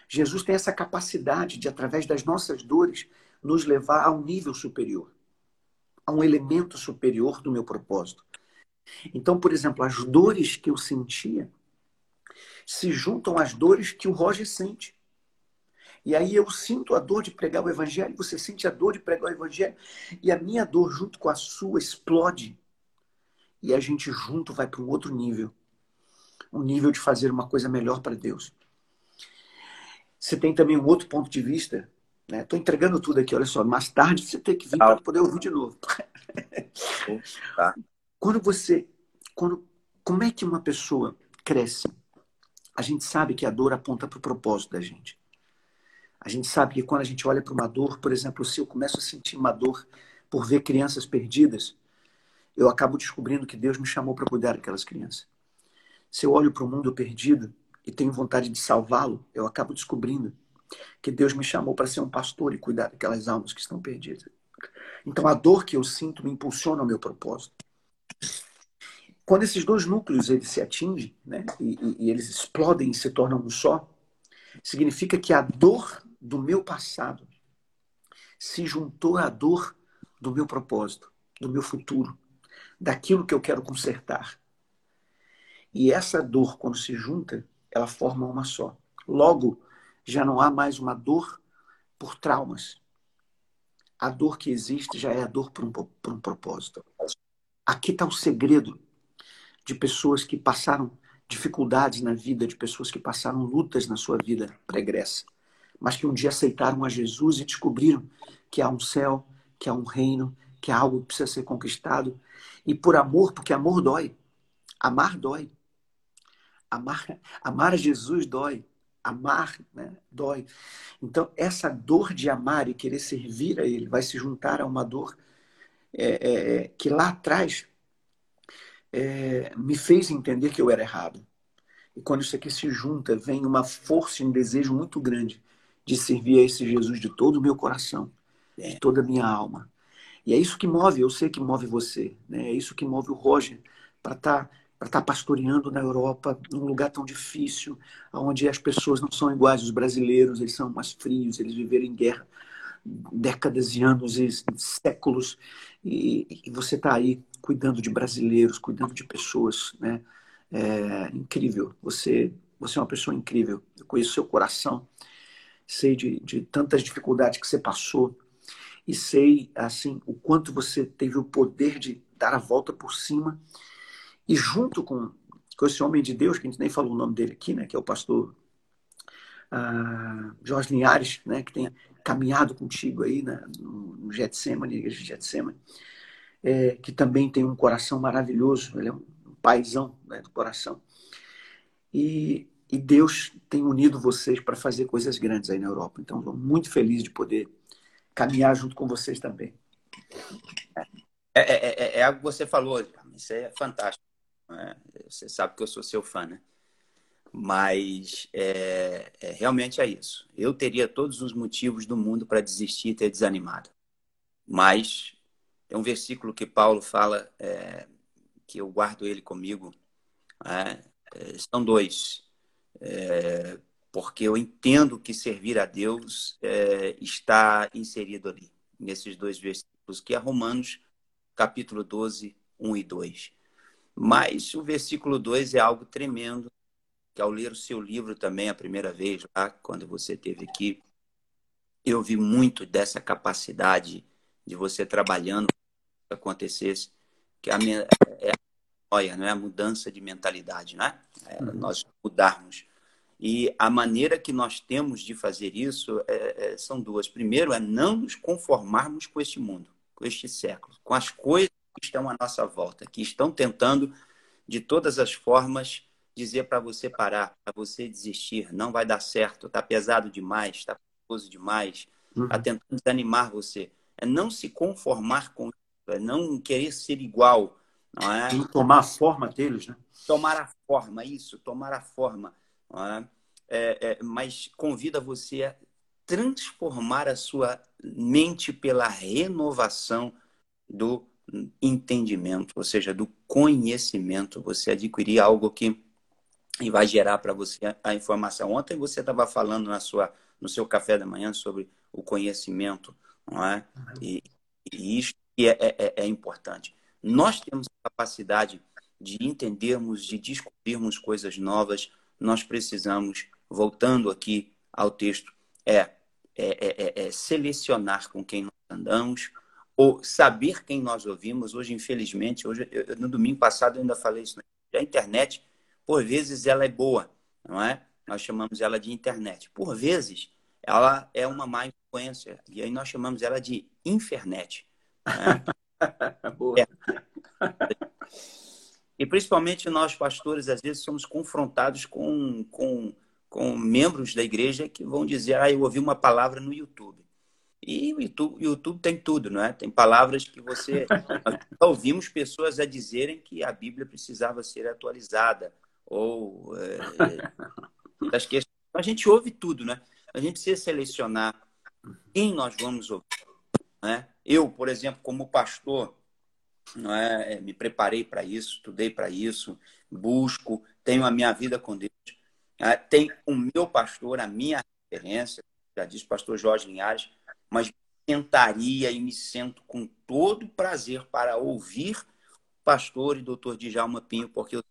Jesus tem essa capacidade de, através das nossas dores, nos levar a um nível superior, a um elemento superior do meu propósito. Então, por exemplo, as dores que eu sentia se juntam às dores que o Roger sente. E aí eu sinto a dor de pregar o evangelho, você sente a dor de pregar o evangelho, e a minha dor junto com a sua explode. E a gente junto vai para um outro nível. Um nível de fazer uma coisa melhor para Deus. Você tem também um outro ponto de vista. Estou né? entregando tudo aqui, olha só. Mais tarde você tem que vir para poder ouvir de novo. Tá. Quando você. Quando, como é que uma pessoa cresce? A gente sabe que a dor aponta para o propósito da gente. A gente sabe que quando a gente olha para uma dor, por exemplo, se eu começo a sentir uma dor por ver crianças perdidas, eu acabo descobrindo que Deus me chamou para cuidar daquelas crianças. Se eu olho para o mundo perdido e tenho vontade de salvá-lo, eu acabo descobrindo que Deus me chamou para ser um pastor e cuidar daquelas almas que estão perdidas. Então a dor que eu sinto me impulsiona ao meu propósito. Quando esses dois núcleos eles se atingem, né, e, e, e eles explodem e se tornam um só, significa que a dor do meu passado se juntou à dor do meu propósito, do meu futuro, daquilo que eu quero consertar. E essa dor, quando se junta, ela forma uma só. Logo, já não há mais uma dor por traumas. A dor que existe já é a dor por um, por um propósito. Aqui está o segredo de pessoas que passaram dificuldades na vida, de pessoas que passaram lutas na sua vida pregressa, mas que um dia aceitaram a Jesus e descobriram que há um céu, que há um reino, que há algo que precisa ser conquistado. E por amor, porque amor dói. Amar dói. Amar, amar Jesus dói. Amar né, dói. Então, essa dor de amar e querer servir a Ele vai se juntar a uma dor é, é, é, que lá atrás é, me fez entender que eu era errado. E quando isso aqui se junta, vem uma força e um desejo muito grande de servir a esse Jesus de todo o meu coração, de toda a minha alma. E é isso que move, eu sei que move você, né? é isso que move o Roger para estar tá para estar tá pastoreando na Europa, num lugar tão difícil, onde as pessoas não são iguais os brasileiros, eles são mais frios, eles viveram em guerra décadas e anos e séculos, e, e você está aí cuidando de brasileiros, cuidando de pessoas, né? É incrível. Você, você é uma pessoa incrível. Eu conheço seu coração, sei de, de tantas dificuldades que você passou e sei assim o quanto você teve o poder de dar a volta por cima e junto com, com esse homem de Deus, que a gente nem falou o nome dele aqui, né, que é o pastor uh, Jorge Linhares, né, que tem caminhado contigo aí né, no, no Getsemane, igreja de Getsemane, é, que também tem um coração maravilhoso, ele é um paizão né, do coração. E, e Deus tem unido vocês para fazer coisas grandes aí na Europa. Então, estou muito feliz de poder caminhar junto com vocês também. É, é, é, é algo que você falou, isso é fantástico. Né? Você sabe que eu sou seu fã, né? Mas é, é, realmente é isso. Eu teria todos os motivos do mundo para desistir e ter desanimado. Mas tem um versículo que Paulo fala, é, que eu guardo ele comigo. Né? É, são dois. É, porque eu entendo que servir a Deus é, está inserido ali, nesses dois versículos, que é Romanos, capítulo 12, 1 e 2. Mas o versículo 2 é algo tremendo, que ao ler o seu livro também a primeira vez, lá quando você esteve aqui, eu vi muito dessa capacidade de você trabalhando que acontecesse, que a minha, é a não é a mudança de mentalidade, não é? é uhum. Nós mudarmos. E a maneira que nós temos de fazer isso é, é, são duas. Primeiro, é não nos conformarmos com este mundo, com este século, com as coisas estão à nossa volta, que estão tentando, de todas as formas, dizer para você parar, para você desistir, não vai dar certo, está pesado demais, está perigoso demais, está uhum. tentando desanimar você. É não se conformar com isso, é não querer ser igual. Não é? E tomar a forma deles, né? Tomar a forma, isso, tomar a forma. Não é? É, é, mas convida você a transformar a sua mente pela renovação do entendimento, ou seja, do conhecimento. Você adquirir algo que vai gerar para você a informação. Ontem você estava falando na sua, no seu café da manhã sobre o conhecimento, não é? E, e isso é, é, é importante. Nós temos a capacidade de entendermos, de descobrirmos coisas novas. Nós precisamos, voltando aqui ao texto, é, é, é, é selecionar com quem nós andamos, ou saber quem nós ouvimos. Hoje, infelizmente, hoje, eu, no domingo passado eu ainda falei isso. A internet, por vezes, ela é boa, não é? Nós chamamos ela de internet. Por vezes, ela é uma má influência. E aí nós chamamos ela de infernet. Né? boa. É. E principalmente nós, pastores, às vezes somos confrontados com, com, com membros da igreja que vão dizer: Ah, eu ouvi uma palavra no YouTube. E o YouTube, YouTube tem tudo, não é? Tem palavras que você. ouvimos pessoas a dizerem que a Bíblia precisava ser atualizada. Ou. É. A gente ouve tudo, né? A gente precisa selecionar quem nós vamos ouvir. Né? Eu, por exemplo, como pastor, não é? me preparei para isso, estudei para isso, busco, tenho a minha vida com Deus. Né? Tem o meu pastor, a minha referência, já disse o pastor Jorge Linhares, mas sentaria e me sento com todo prazer para ouvir o pastor e doutor Djalma Pinho, porque eu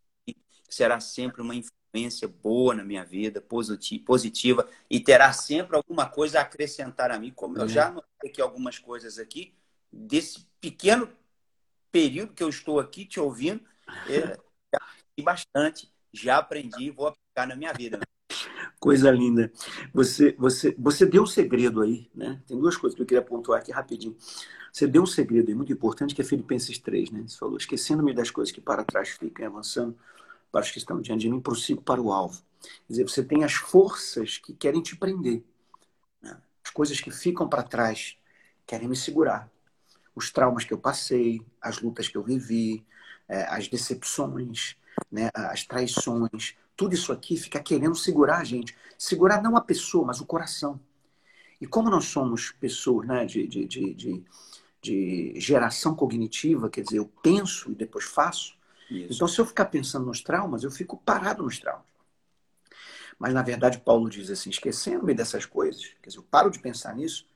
será sempre uma influência boa na minha vida, positiva, e terá sempre alguma coisa a acrescentar a mim, como eu já notei aqui algumas coisas aqui, desse pequeno período que eu estou aqui te ouvindo, é, já aprendi bastante, já aprendi, vou aplicar na minha vida. Coisa linda. Você, você, você deu um segredo aí, né? Tem duas coisas que eu queria pontuar aqui rapidinho. Você deu um segredo aí muito importante que é Filipenses 3, né? Você falou, esquecendo-me das coisas que para trás ficam, avançando para os que estão diante de mim, prossigo para o alvo. Quer dizer, você tem as forças que querem te prender. Né? As coisas que ficam para trás querem me segurar. Os traumas que eu passei, as lutas que eu vivi, é, as decepções, né? as traições, tudo isso aqui fica querendo segurar a gente. Segurar não a pessoa, mas o coração. E como nós somos pessoas né, de, de, de, de, geração cognitiva, quer dizer, eu penso e depois faço, isso. então se eu ficar pensando nos traumas, eu fico parado nos traumas. Mas na verdade, Paulo diz assim: esquecendo-me dessas coisas, quer dizer, eu paro de pensar nisso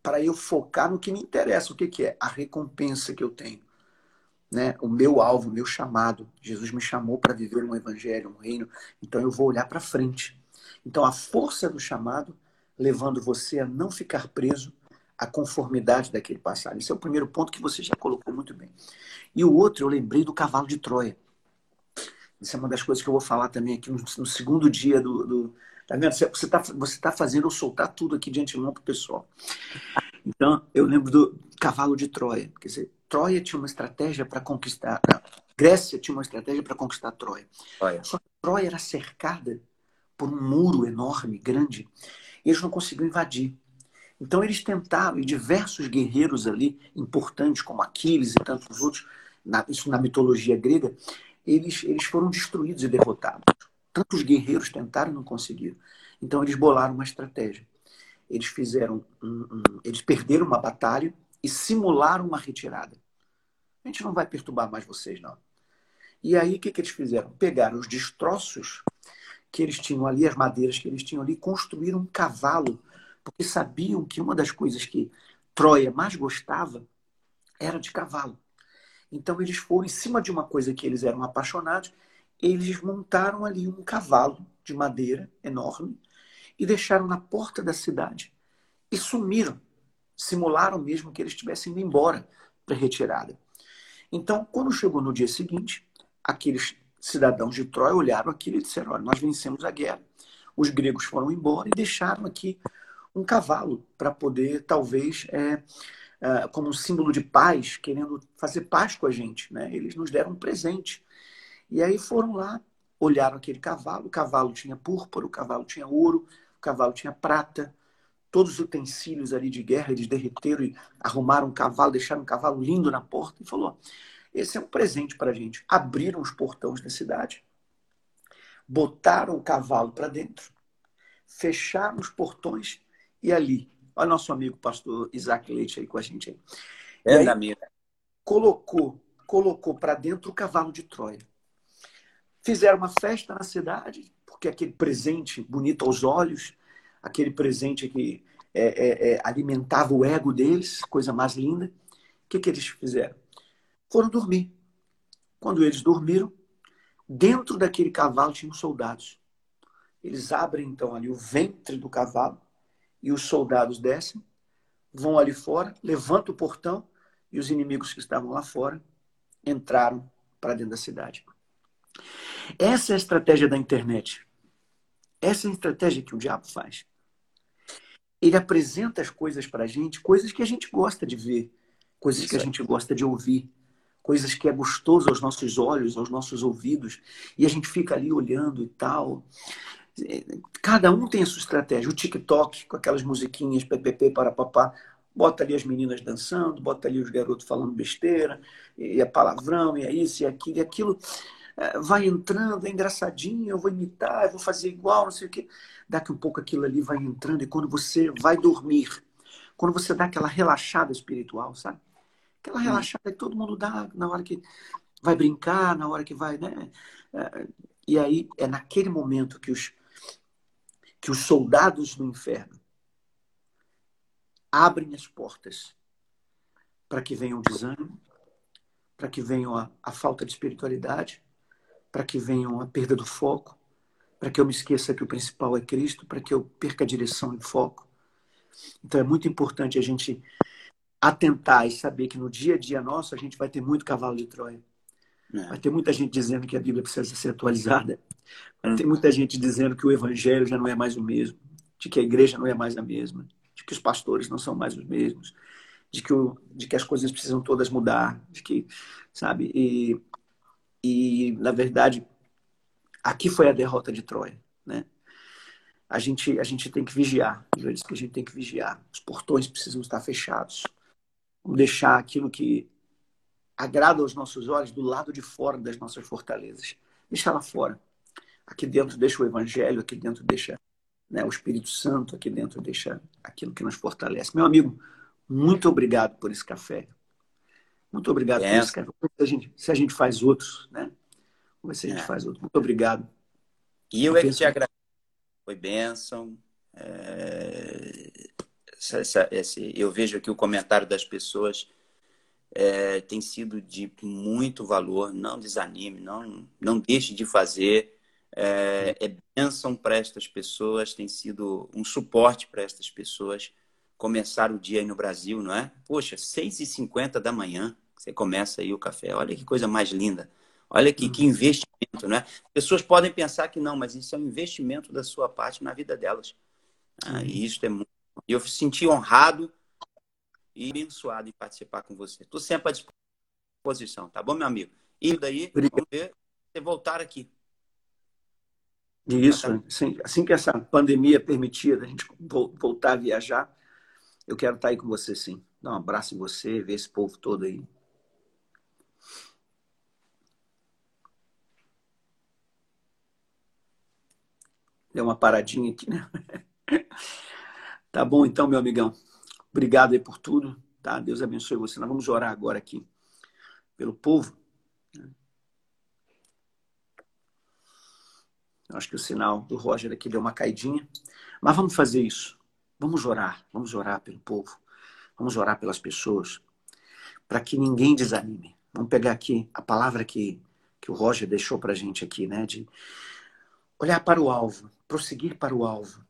para eu focar no que me interessa. O que, que é? A recompensa que eu tenho né, o meu alvo, o meu chamado. Jesus me chamou para viver um evangelho, um reino, então eu vou olhar para frente. Então a força do chamado levando você a não ficar preso à conformidade daquele passado. Esse é o primeiro ponto que você já colocou muito bem. E o outro, eu lembrei do cavalo de Troia. Isso é uma das coisas que eu vou falar também aqui no, segundo dia do, do. Tá vendo? Você está você tá fazendo eu soltar tudo aqui de antemão para o pessoal. Então, eu lembro do cavalo de Troia. Quer dizer, Troia tinha uma estratégia para conquistar. Não, Grécia tinha uma estratégia para conquistar Troia. Troia. Só que Troia era cercada por um muro enorme, grande, e eles não conseguiam invadir. Então eles tentaram, e diversos guerreiros ali, importantes como Aquiles e tantos outros, na, isso na mitologia grega, eles, eles foram destruídos e derrotados. Tantos guerreiros tentaram e não conseguiram. Então eles bolaram uma estratégia. Eles fizeram, um, um, eles perderam uma batalha e simularam uma retirada. A gente não vai perturbar mais vocês, não. E aí, o que, que eles fizeram? Pegaram os destroços que eles tinham ali, as madeiras que eles tinham ali, construíram um cavalo, porque sabiam que uma das coisas que Troia mais gostava era de cavalo. Então, eles foram em cima de uma coisa que eles eram apaixonados, eles montaram ali um cavalo de madeira enorme e deixaram na porta da cidade e sumiram. Simularam mesmo que eles estivessem indo embora para retirada. Então, quando chegou no dia seguinte, aqueles cidadãos de Troia olharam aquilo e disseram: Olha, nós vencemos a guerra. Os gregos foram embora e deixaram aqui um cavalo para poder, talvez, é, é, como um símbolo de paz, querendo fazer paz com a gente. Né? Eles nos deram um presente. E aí foram lá, olharam aquele cavalo. O cavalo tinha púrpura, o cavalo tinha ouro, o cavalo tinha prata, todos os utensílios ali de guerra, eles derreteram e arrumaram um cavalo, deixaram um cavalo lindo na porta e falou: esse é um presente para a gente. Abriram os portões da cidade, botaram o cavalo para dentro, fecharam os portões e ali, olha nosso amigo pastor Isaac Leite aí com a gente aí. É, aí, amiga. Colocou, colocou para dentro o cavalo de Troia. Fizeram uma festa na cidade, porque aquele presente bonito aos olhos, aquele presente que é, é, é, alimentava o ego deles, coisa mais linda. O que, que eles fizeram? Foram dormir. Quando eles dormiram, dentro daquele cavalo tinham soldados. Eles abrem então ali o ventre do cavalo e os soldados descem, vão ali fora, levantam o portão e os inimigos que estavam lá fora entraram para dentro da cidade. Essa é a estratégia da internet. Essa é a estratégia que o diabo faz. Ele apresenta as coisas para a gente, coisas que a gente gosta de ver, coisas Isso que a gente gosta de ouvir, coisas que é gostoso aos nossos olhos, aos nossos ouvidos, e a gente fica ali olhando e tal. Cada um tem a sua estratégia. O TikTok, com aquelas musiquinhas, ppp, para papá, bota ali as meninas dançando, bota ali os garotos falando besteira, e é palavrão, e é isso, e é aquilo, e aquilo é, vai entrando, é engraçadinho, eu vou imitar, eu vou fazer igual, não sei o quê. Daqui um pouco aquilo ali vai entrando, e quando você vai dormir, quando você dá aquela relaxada espiritual, sabe? Aquela hum. relaxada que todo mundo dá na hora que vai brincar, na hora que vai, né? É, e aí é naquele momento que os, que os soldados do inferno abrem as portas para que venha o desânimo, para que venha a, a falta de espiritualidade, para que venha a perda do foco, para que eu me esqueça que o principal é Cristo, para que eu perca a direção e foco. Então é muito importante a gente atentar e saber que no dia a dia nosso a gente vai ter muito cavalo de Troia. É. Vai ter muita gente dizendo que a Bíblia precisa ser atualizada. Vai ter muita gente dizendo que o Evangelho já não é mais o mesmo, de que a igreja não é mais a mesma, de que os pastores não são mais os mesmos, de que, o, de que as coisas precisam todas mudar, de que, sabe? E, e na verdade, aqui foi a derrota de Troia, né? A gente, a gente tem que vigiar. Eu disse que a gente tem que vigiar. Os portões precisam estar fechados. Vamos deixar aquilo que agrada aos nossos olhos do lado de fora das nossas fortalezas. Deixa lá fora. Aqui dentro deixa o Evangelho, aqui dentro deixa né, o Espírito Santo, aqui dentro deixa aquilo que nos fortalece. Meu amigo, muito obrigado por esse café. Muito obrigado é. por café. Se a, gente, se a gente faz outros, né? Vamos ver se a gente é. faz outros. Muito obrigado. E eu é que te agradeço. Foi bênção. É essa, esse, eu vejo aqui o comentário das pessoas é, tem sido de muito valor. Não desanime, não, não deixe de fazer. É, é bênção para estas pessoas, tem sido um suporte para estas pessoas começar o dia aí no Brasil, não é? Poxa, 6h50 da manhã você começa aí o café. Olha que coisa mais linda. Olha que, que investimento, né? Pessoas podem pensar que não, mas isso é um investimento da sua parte na vida delas. Ah, e isso é muito e eu me senti honrado e abençoado em participar com você. Estou sempre à disposição, tá bom, meu amigo? E daí, vamos ver você voltar aqui. Isso, assim, assim que essa pandemia permitir a gente voltar a viajar, eu quero estar aí com você sim. Dar um abraço em você, ver esse povo todo aí. Deu uma paradinha aqui, né? Tá bom, então, meu amigão. Obrigado aí por tudo, tá? Deus abençoe você. Nós vamos orar agora aqui pelo povo. Acho que o sinal do Roger aqui deu uma caidinha. Mas vamos fazer isso. Vamos orar. Vamos orar pelo povo. Vamos orar pelas pessoas. Para que ninguém desanime. Vamos pegar aqui a palavra que, que o Roger deixou para a gente aqui, né? De olhar para o alvo, prosseguir para o alvo.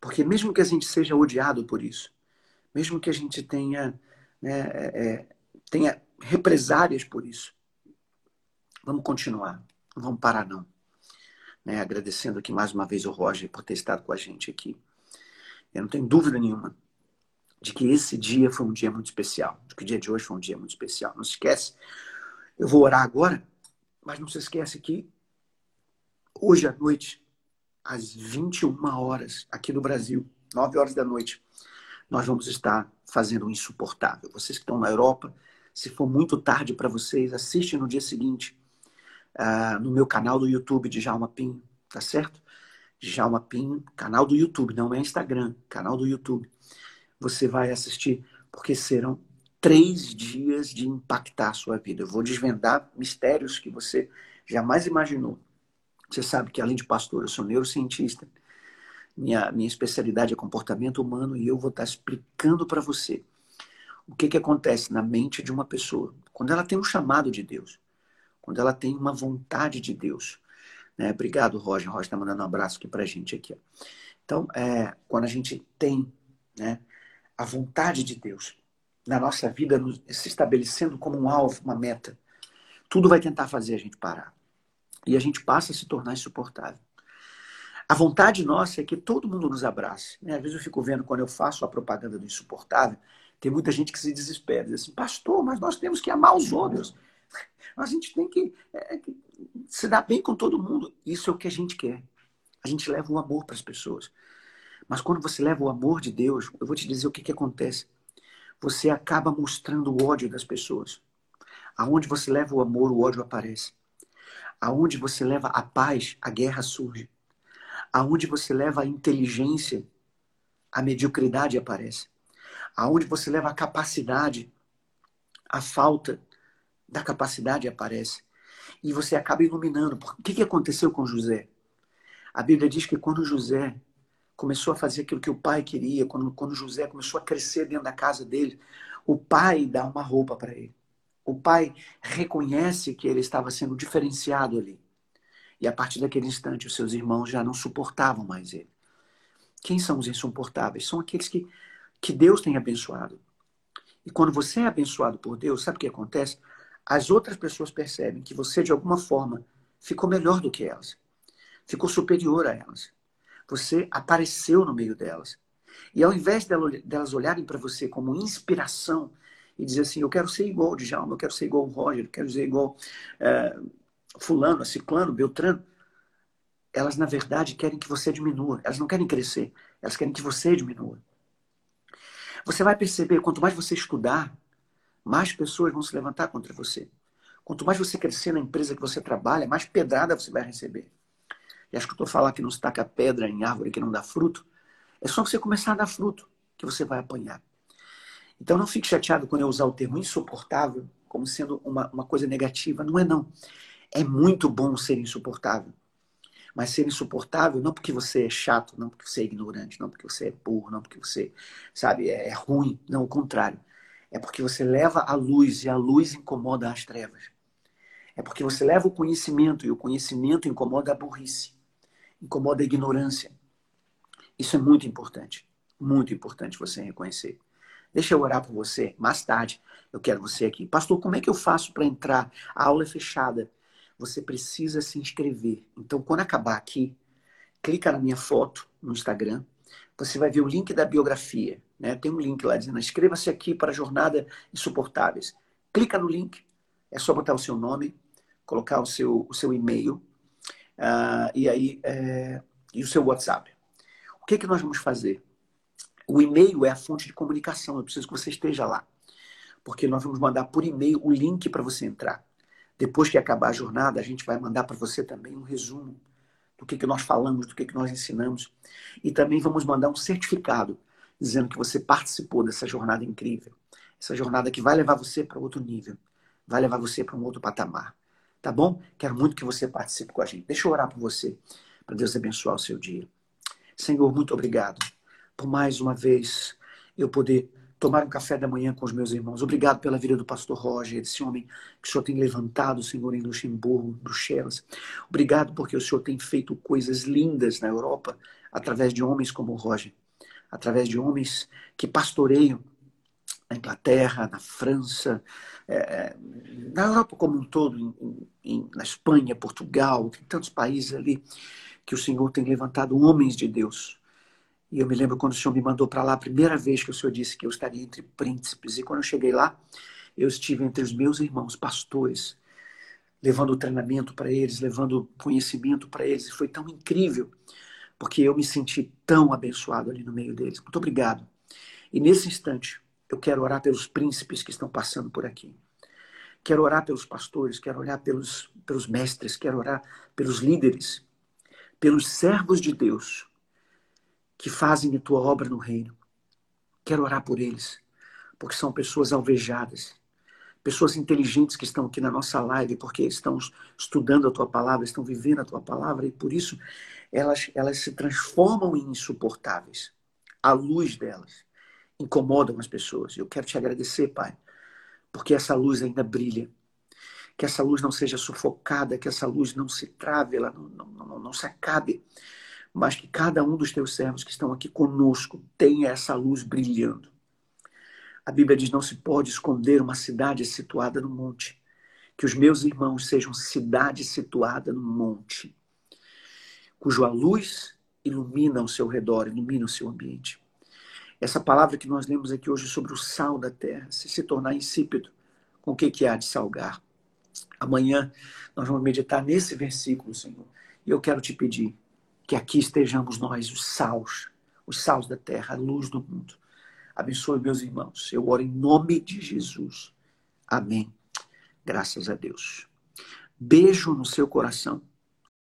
Porque mesmo que a gente seja odiado por isso, mesmo que a gente tenha, né, é, é, tenha represárias por isso, vamos continuar, não vamos parar não. Né, agradecendo aqui mais uma vez o Roger por ter estado com a gente aqui. Eu não tenho dúvida nenhuma de que esse dia foi um dia muito especial, de que o dia de hoje foi um dia muito especial. Não se esquece, eu vou orar agora, mas não se esquece que hoje à noite às 21 horas aqui no Brasil, 9 horas da noite, nós vamos estar fazendo o insuportável. Vocês que estão na Europa, se for muito tarde para vocês, assiste no dia seguinte uh, no meu canal do YouTube de Jalma Pinho, tá certo? Jalma Pinho, canal do YouTube, não é Instagram, canal do YouTube. Você vai assistir, porque serão três dias de impactar a sua vida. Eu vou desvendar mistérios que você jamais imaginou. Você sabe que além de pastor, eu sou neurocientista. Minha, minha especialidade é comportamento humano e eu vou estar explicando para você o que, que acontece na mente de uma pessoa quando ela tem um chamado de Deus, quando ela tem uma vontade de Deus. Né? Obrigado, Roger. Roger está mandando um abraço aqui para a gente aqui. Ó. Então, é, quando a gente tem né? A vontade de Deus na nossa vida se estabelecendo como um alvo, uma meta, tudo vai tentar fazer a gente parar. E a gente passa a se tornar insuportável. A vontade nossa é que todo mundo nos abrace. Né? Às vezes eu fico vendo quando eu faço a propaganda do insuportável, tem muita gente que se desespera, diz assim, pastor, mas nós temos que amar os outros. A gente tem que, é, se dar bem com todo mundo. Isso é o que a gente quer. A gente leva o amor para as pessoas. Mas quando você leva o amor de Deus, eu vou te dizer o que, que acontece. Você acaba mostrando o ódio das pessoas. Aonde você leva o amor, o ódio aparece. Aonde você leva a paz, a guerra surge. Aonde você leva a inteligência, a mediocridade aparece. Aonde você leva a capacidade, a falta da capacidade aparece. E você acaba iluminando. O que, que aconteceu com José? A Bíblia diz que quando José começou a fazer aquilo que o pai queria, quando, quando José começou a crescer dentro da casa dele, o pai dá uma roupa para ele. O pai reconhece que ele estava sendo diferenciado ali. E a partir daquele instante, os seus irmãos já não suportavam mais ele. Quem são os insuportáveis? São aqueles que, que Deus tem abençoado. E quando você é abençoado por Deus, sabe o que acontece? As outras pessoas percebem que você, de alguma forma, ficou melhor do que elas ficou superior a elas. Você apareceu no meio delas. E ao invés delas olharem para você como inspiração e dizer assim, eu quero ser igual o Djalma, eu quero ser igual o Roger, eu quero ser igual é, fulano, ciclano, beltrano, elas na verdade querem que você diminua. Elas não querem crescer, elas querem que você diminua. Você vai perceber, quanto mais você estudar, mais pessoas vão se levantar contra você. Quanto mais você crescer na empresa que você trabalha, mais pedrada você vai receber. E eu estou falando que não se taca pedra em árvore que não dá fruto. É só você começar a dar fruto que você vai apanhar. Então não fique chateado quando eu usar o termo insuportável como sendo uma, uma coisa negativa. Não é não. É muito bom ser insuportável. Mas ser insuportável não porque você é chato, não porque você é ignorante, não porque você é burro, não porque você, sabe, é, é ruim. Não, o contrário. É porque você leva a luz e a luz incomoda as trevas. É porque você leva o conhecimento e o conhecimento incomoda a burrice incomoda a ignorância. Isso é muito importante. Muito importante você reconhecer. Deixa eu orar por você. Mais tarde, eu quero você aqui. Pastor, como é que eu faço para entrar? A aula é fechada. Você precisa se inscrever. Então, quando acabar aqui, clica na minha foto no Instagram. Você vai ver o link da biografia. Né? Tem um link lá dizendo: inscreva-se aqui para a Jornada Insuportáveis. Clica no link. É só botar o seu nome, colocar o seu, o seu e-mail Uh, e aí, é, e o seu WhatsApp. O que, é que nós vamos fazer? O e-mail é a fonte de comunicação, eu preciso que você esteja lá. Porque nós vamos mandar por e-mail o link para você entrar. Depois que acabar a jornada, a gente vai mandar para você também um resumo do que, que nós falamos, do que, que nós ensinamos. E também vamos mandar um certificado dizendo que você participou dessa jornada incrível. Essa jornada que vai levar você para outro nível, vai levar você para um outro patamar. Tá bom? Quero muito que você participe com a gente. Deixa eu orar por você, para Deus abençoar o seu dia. Senhor, muito obrigado por mais uma vez eu poder tomar um café da manhã com os meus irmãos. Obrigado pela vida do pastor Roger, esse homem que o Senhor tem levantado, Senhor, em Luxemburgo, Bruxelas. Obrigado porque o Senhor tem feito coisas lindas na Europa através de homens como o Roger, através de homens que pastoreiam na Inglaterra, na França, é, é, na Europa como um todo, em, em, na Espanha, Portugal, tem tantos países ali que o Senhor tem levantado homens de Deus. E eu me lembro quando o Senhor me mandou para lá, a primeira vez que o Senhor disse que eu estaria entre príncipes. E quando eu cheguei lá, eu estive entre os meus irmãos, pastores, levando treinamento para eles, levando conhecimento para eles. E foi tão incrível, porque eu me senti tão abençoado ali no meio deles. Muito obrigado. E nesse instante, eu quero orar pelos príncipes que estão passando por aqui. Quero orar pelos pastores, quero orar pelos, pelos mestres, quero orar pelos líderes, pelos servos de Deus que fazem a tua obra no reino. Quero orar por eles, porque são pessoas alvejadas, pessoas inteligentes que estão aqui na nossa live, porque estão estudando a tua palavra, estão vivendo a tua palavra e por isso elas, elas se transformam em insuportáveis à luz delas incomodam as pessoas. Eu quero te agradecer, Pai, porque essa luz ainda brilha. Que essa luz não seja sufocada, que essa luz não se trave, ela não, não, não, não se acabe. mas que cada um dos teus servos que estão aqui conosco tenha essa luz brilhando. A Bíblia diz: não se pode esconder uma cidade situada no monte. Que os meus irmãos sejam cidade situada no monte, cuja luz ilumina ao seu redor, ilumina o seu ambiente. Essa palavra que nós lemos aqui hoje sobre o sal da terra, se se tornar insípido, com o que, que há de salgar? Amanhã nós vamos meditar nesse versículo, Senhor. E eu quero te pedir que aqui estejamos nós, os sals, os sals da terra, a luz do mundo. Abençoe meus irmãos. Eu oro em nome de Jesus. Amém. Graças a Deus. Beijo no seu coração.